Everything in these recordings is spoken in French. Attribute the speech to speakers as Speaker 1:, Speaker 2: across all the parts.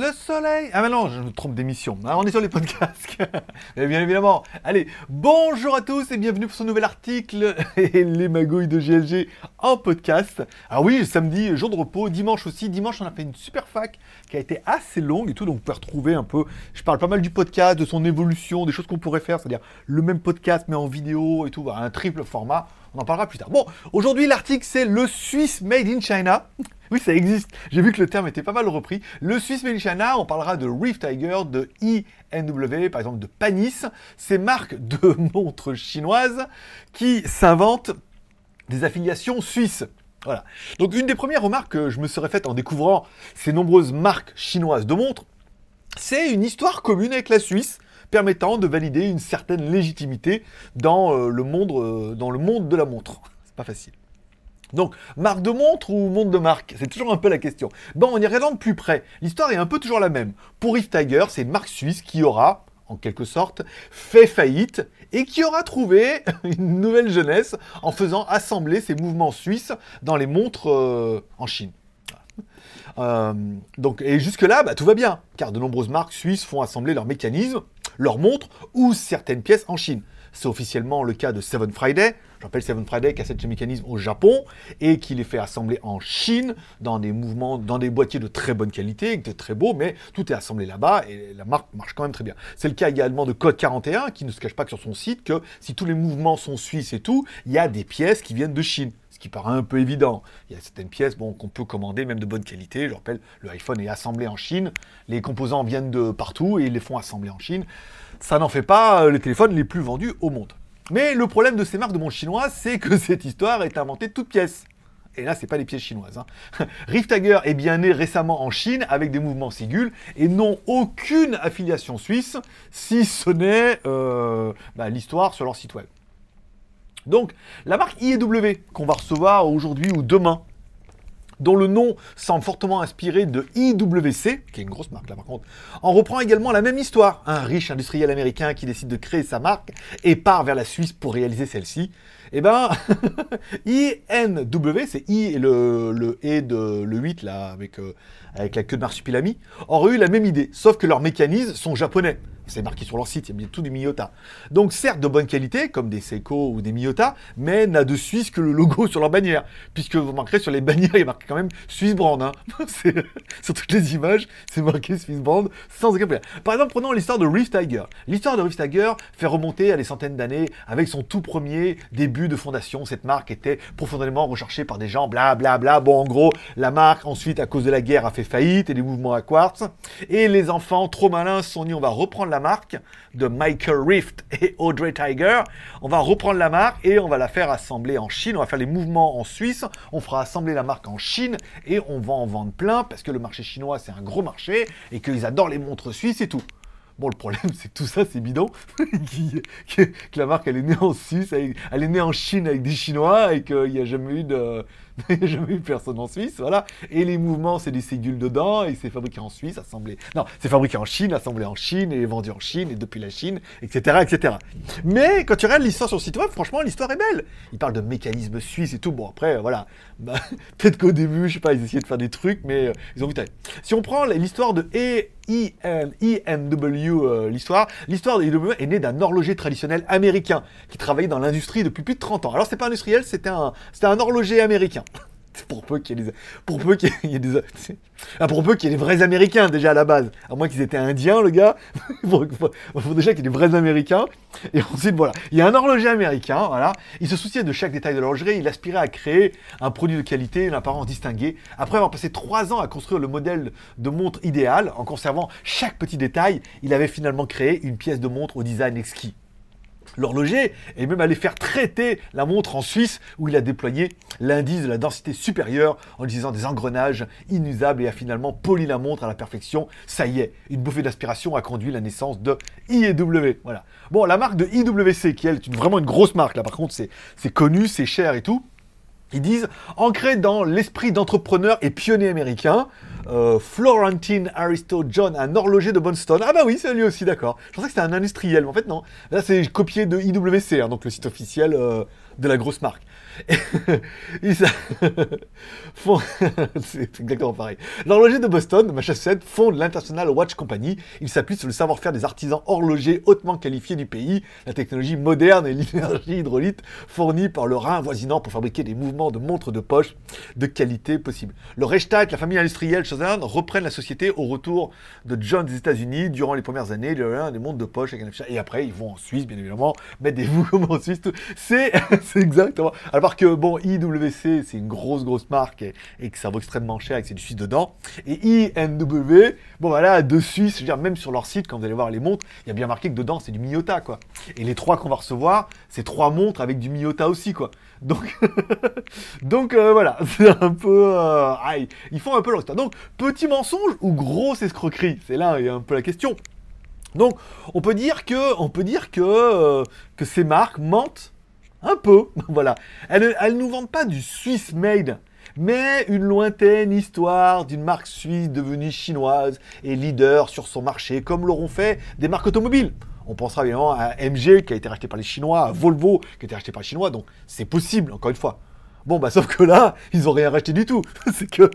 Speaker 1: Le soleil Ah mais non, je me trompe d'émission. Ah, on est sur les podcasts. Bien évidemment. Allez, bonjour à tous et bienvenue pour ce nouvel article et les magouilles de GLG en podcast. Ah oui, samedi, jour de repos, dimanche aussi. Dimanche, on a fait une super fac qui a été assez longue et tout, donc vous pouvez retrouver un peu... Je parle pas mal du podcast, de son évolution, des choses qu'on pourrait faire, c'est-à-dire le même podcast mais en vidéo et tout, un triple format. On en parlera plus tard. Bon, aujourd'hui l'article c'est le Swiss Made in China. Oui, ça existe. J'ai vu que le terme était pas mal repris. Le Swiss Made in China, on parlera de Reef Tiger, de INW, par exemple de Panis, ces marques de montres chinoises qui s'inventent des affiliations suisses. Voilà. Donc une des premières remarques que je me serais faite en découvrant ces nombreuses marques chinoises de montres, c'est une histoire commune avec la Suisse permettant de valider une certaine légitimité dans, euh, le, monde, euh, dans le monde de la montre. C'est pas facile. Donc, marque de montre ou monde de marque? C'est toujours un peu la question. Bon, on y regarde de plus près. L'histoire est un peu toujours la même. Pour Rift Tiger, c'est une marque suisse qui aura, en quelque sorte, fait faillite et qui aura trouvé une nouvelle jeunesse en faisant assembler ses mouvements suisses dans les montres euh, en Chine. Donc, et jusque-là, bah, tout va bien, car de nombreuses marques suisses font assembler leurs mécanismes, leurs montres ou certaines pièces en Chine. C'est officiellement le cas de Seven Friday. Je rappelle Seven Friday qui a ce mécanisme au Japon et qui les fait assembler en Chine dans des mouvements, dans des boîtiers de très bonne qualité, de très beaux, mais tout est assemblé là-bas et la marque marche quand même très bien. C'est le cas également de Code 41 qui ne se cache pas que sur son site que si tous les mouvements sont suisses et tout, il y a des pièces qui viennent de Chine qui paraît un peu évident. Il y a certaines pièces bon, qu'on peut commander, même de bonne qualité. Je rappelle, le iPhone est assemblé en Chine. Les composants viennent de partout et ils les font assembler en Chine. Ça n'en fait pas euh, les téléphones les plus vendus au monde. Mais le problème de ces marques de montres chinoises, c'est que cette histoire est inventée de toutes pièces. Et là, c'est pas les pièces chinoises. Hein. Rift Tiger est bien né récemment en Chine avec des mouvements Sigul et n'ont aucune affiliation suisse, si ce n'est euh, bah, l'histoire sur leur site web. Donc, la marque IEW qu'on va recevoir aujourd'hui ou demain, dont le nom semble fortement inspiré de IWC, qui est une grosse marque là par contre, en reprend également la même histoire. Un riche industriel américain qui décide de créer sa marque et part vers la Suisse pour réaliser celle-ci. Eh ben, INW, c'est I et le, le E de le 8 là, avec, euh, avec la queue de marsupilami, aurait eu la même idée, sauf que leurs mécanismes sont japonais c'est marqué sur leur site, il y a bien tout du Miyota. Donc certes de bonne qualité, comme des Seiko ou des Miyota, mais n'a de Suisse que le logo sur leur bannière. Puisque vous remarquerez sur les bannières, il y marqué quand même Swiss Brand. Hein. sur toutes les images, c'est marqué Swiss Brand sans aucun problème. Par exemple, prenons l'histoire de Reef Tiger. L'histoire de Reef Tiger fait remonter à des centaines d'années avec son tout premier début de fondation. Cette marque était profondément recherchée par des gens, bla bla bla. Bon, en gros, la marque, ensuite, à cause de la guerre, a fait faillite et des mouvements à quartz. Et les enfants, trop malins, se sont dit, on va reprendre la marque de Michael Rift et Audrey Tiger. On va reprendre la marque et on va la faire assembler en Chine. On va faire les mouvements en Suisse. On fera assembler la marque en Chine et on va en vendre plein parce que le marché chinois c'est un gros marché et qu'ils adorent les montres suisses et tout. Bon, le problème, c'est que tout ça, c'est bidon. que, la marque, elle est née en Suisse, elle, est née en Chine avec des Chinois et qu'il n'y a jamais eu de, jamais personne en Suisse, voilà. Et les mouvements, c'est des ségules dedans, et c'est fabriqué en Suisse, assemblé. Non, c'est fabriqué en Chine, assemblé en Chine, et vendu en Chine, et depuis la Chine, etc., etc. Mais quand tu regardes l'histoire sur le site web, franchement, l'histoire est belle. Il parle de mécanismes suisses et tout. Bon, après, voilà. Bah, peut-être qu'au début, je sais pas, ils essayaient de faire des trucs, mais euh, ils ont vu Si on prend l'histoire de e INW, euh, l'histoire. L'histoire de INW est née d'un horloger traditionnel américain qui travaillait dans l'industrie depuis plus de 30 ans. Alors, c'est pas industriel, c'était un, un horloger américain. pour peu qu'il y ait des, pour peu qu'il y ait des, ah, pour qu'il y ait vrais Américains déjà à la base, à moins qu'ils étaient indiens le gars, il faut, déjà qu'il y ait des vrais Américains. Et ensuite voilà, il y a un horloger américain, voilà, il se souciait de chaque détail de l'horlogerie, il aspirait à créer un produit de qualité, une apparence distinguée. Après avoir passé trois ans à construire le modèle de montre idéal, en conservant chaque petit détail, il avait finalement créé une pièce de montre au design exquis. L'horloger est même allé faire traiter la montre en Suisse où il a déployé l'indice de la densité supérieure en utilisant des engrenages inusables et a finalement poli la montre à la perfection. Ça y est, une bouffée d'aspiration a conduit la naissance de IW. Voilà. Bon, la marque de IWC, qui est vraiment une grosse marque, là par contre c'est connu, c'est cher et tout. Ils disent, ancré dans l'esprit d'entrepreneur et pionnier américain, euh, Florentine Aristo John, un horloger de Boston. Ah bah oui, c'est lui aussi, d'accord. Je pensais que c'était un industriel, mais en fait non. Là, c'est copié de IWC, hein, donc le site officiel euh, de la grosse marque. Ils c'est exactement pareil. L'horloger de Boston, Massachusetts, fonde l'International Watch Company. Il s'appuie sur le savoir-faire des artisans horlogers hautement qualifiés du pays, la technologie moderne et l'énergie hydraulique fournie par le Rhin avoisinant pour fabriquer des mouvements de montres de poche de qualité possible. Le Reichstag, la famille industrielle reprennent la société au retour de John des États-Unis durant les premières années, le Rhin, des montres de poche. Et après, ils vont en Suisse, bien évidemment, des mouvements en Suisse. C'est exactement. Que, bon, IWC, c'est une grosse, grosse marque et, que ça vaut extrêmement cher et que c'est du Suisse dedans. Et INW, bon, voilà, de Suisse, je veux dire, même sur leur site, quand vous allez voir les montres, il y a bien marqué que dedans, c'est du Miyota, quoi. Et les trois qu'on va recevoir, c'est trois montres avec du Miyota aussi, quoi. Donc, donc euh, voilà, c'est un peu. euh, aïe, ils font un peu leur histoire. Donc, petit mensonge ou grosse escroquerie? C'est là, il y a un peu la question. Donc, on peut dire que, on peut dire que, euh, que ces marques mentent un peu. voilà. Elles, elles nous vendent pas du Swiss made, mais une lointaine histoire d'une marque suisse devenue chinoise et leader sur son marché, comme l'auront fait des marques automobiles. On pensera évidemment à MG qui a été racheté par les Chinois, à Volvo qui a été racheté par les Chinois, donc c'est possible, encore une fois. Bon, bah, sauf que là, ils ont rien racheté du tout. c'est que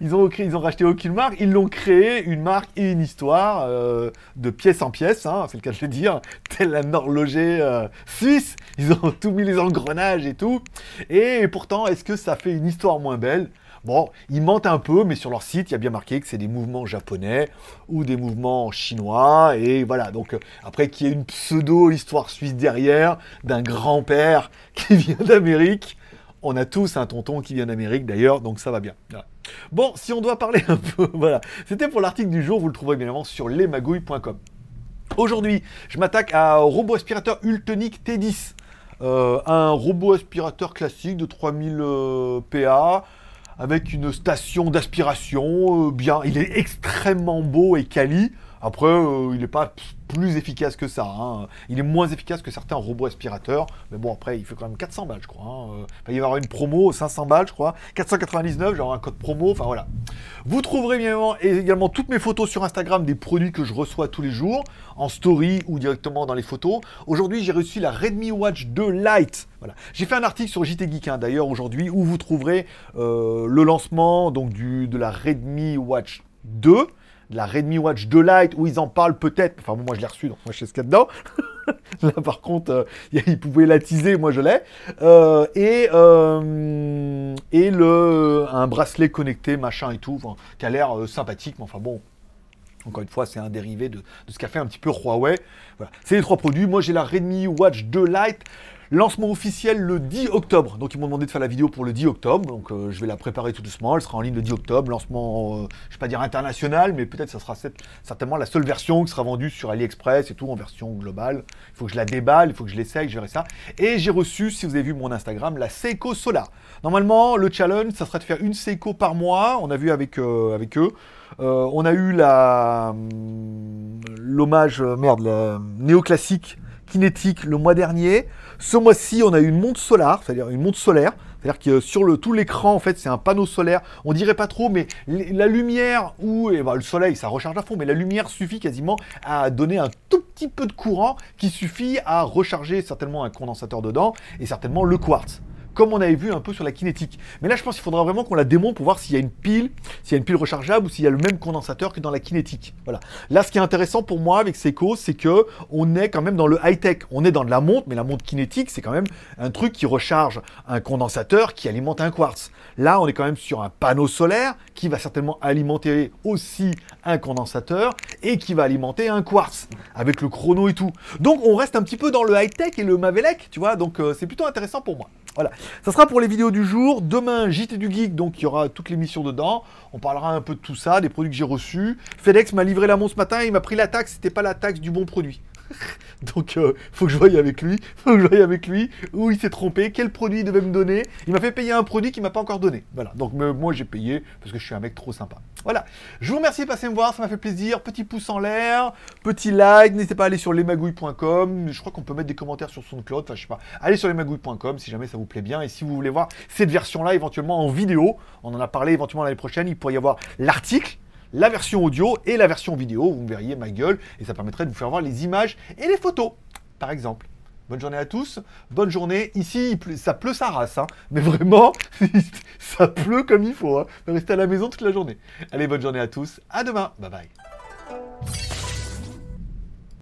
Speaker 1: ils ont, ils ont racheté aucune marque, ils l'ont créé une marque et une histoire euh, de pièce en pièce, hein, c'est le cas de le dire, tel un horloger euh, suisse. Ils ont tout mis les engrenages et tout. Et pourtant, est-ce que ça fait une histoire moins belle? Bon, ils mentent un peu, mais sur leur site, il y a bien marqué que c'est des mouvements japonais ou des mouvements chinois. Et voilà, donc euh, après qu'il y ait une pseudo-histoire suisse derrière, d'un grand-père qui vient d'Amérique, on a tous un tonton qui vient d'Amérique d'ailleurs, donc ça va bien. Bon, si on doit parler un peu, voilà. C'était pour l'article du jour, vous le trouverez bien évidemment sur lesmagouilles.com. Aujourd'hui, je m'attaque à robot aspirateur Ultonic T10. Euh, un robot aspirateur classique de 3000 euh, PA avec une station d'aspiration euh, bien. Il est extrêmement beau et quali. Après, euh, il n'est pas plus efficace que ça. hein. Il est moins efficace que certains robots aspirateurs. Mais bon, après, il fait quand même 400 balles, je crois. hein. Euh, il va y avoir une promo, 500 balles, je crois. 499, genre un code promo. Enfin, voilà. Vous trouverez bien également toutes mes photos sur Instagram des produits que je reçois tous les jours, en story ou directement dans les photos. Aujourd'hui, j'ai reçu la Redmi Watch 2 Lite. J'ai fait un article sur JT Geek hein, d'ailleurs aujourd'hui où vous trouverez euh, le lancement donc, de la Redmi Watch 2 de la Redmi Watch 2 Lite où ils en parlent peut-être. Enfin, bon, moi je l'ai reçu, donc moi je sais ce qu'il y a dedans. Là, par contre, euh, ils pouvaient la teaser, moi je l'ai. Euh, et euh, et le, un bracelet connecté, machin et tout, qui a l'air sympathique, mais enfin bon. Encore une fois, c'est un dérivé de, de ce qu'a fait un petit peu Huawei. Voilà. C'est les trois produits. Moi, j'ai la Redmi Watch 2 Lite. Lancement officiel le 10 octobre. Donc ils m'ont demandé de faire la vidéo pour le 10 octobre. Donc euh, je vais la préparer tout doucement. Elle sera en ligne le 10 octobre. Lancement, euh, je ne vais pas dire international, mais peut-être ça sera certainement la seule version qui sera vendue sur AliExpress et tout en version globale. Il faut que je la déballe, il faut que je l'essaye, je verrai ça. Et j'ai reçu, si vous avez vu mon Instagram, la Seiko Solar. Normalement, le challenge, ça serait de faire une Seiko par mois. On a vu avec, euh, avec eux. Euh, on a eu la hum, l'hommage, euh, merde, la néoclassique kinétique le mois dernier. Ce mois-ci, on a eu une montre solaire, c'est-à-dire une montre solaire. C'est-à-dire que sur le, tout l'écran, en fait, c'est un panneau solaire. On dirait pas trop, mais la lumière ou et ben, le soleil, ça recharge à fond, mais la lumière suffit quasiment à donner un tout petit peu de courant qui suffit à recharger certainement un condensateur dedans et certainement le quartz comme on avait vu un peu sur la kinétique. Mais là, je pense qu'il faudra vraiment qu'on la démonte pour voir s'il y a une pile, s'il y a une pile rechargeable ou s'il y a le même condensateur que dans la kinétique. Voilà. Là, ce qui est intéressant pour moi avec Seiko, c'est que on est quand même dans le high-tech. On est dans de la montre, mais la montre kinétique, c'est quand même un truc qui recharge un condensateur qui alimente un quartz. Là, on est quand même sur un panneau solaire qui va certainement alimenter aussi un condensateur et qui va alimenter un quartz avec le chrono et tout. Donc, on reste un petit peu dans le high-tech et le Mavelec, tu vois. Donc, euh, c'est plutôt intéressant pour moi. Voilà. Ça sera pour les vidéos du jour. Demain, JT du Geek, donc il y aura toutes les missions dedans. On parlera un peu de tout ça, des produits que j'ai reçus. FedEx m'a livré la montre ce matin, il m'a pris la taxe, c'était pas la taxe du bon produit. Donc, euh, faut que je voie avec lui, faut que je voie avec lui où il s'est trompé, quel produit il devait me donner. Il m'a fait payer un produit qu'il m'a pas encore donné. Voilà. Donc, moi, j'ai payé parce que je suis un mec trop sympa. Voilà. Je vous remercie de passer me voir, ça m'a fait plaisir. Petit pouce en l'air, petit like. N'hésitez pas à aller sur lesmagouilles.com. Je crois qu'on peut mettre des commentaires sur SoundCloud. Enfin, je sais pas. Allez sur lesmagouilles.com si jamais ça vous plaît bien. Et si vous voulez voir cette version-là éventuellement en vidéo, on en a parlé éventuellement l'année prochaine. Il pourrait y avoir l'article la version audio et la version vidéo. Vous me verriez ma gueule et ça permettrait de vous faire voir les images et les photos, par exemple. Bonne journée à tous. Bonne journée. Ici, ça pleut sa race. hein. Mais vraiment, ça pleut comme il faut. Hein. Restez à la maison toute la journée. Allez, bonne journée à tous. À demain. Bye bye.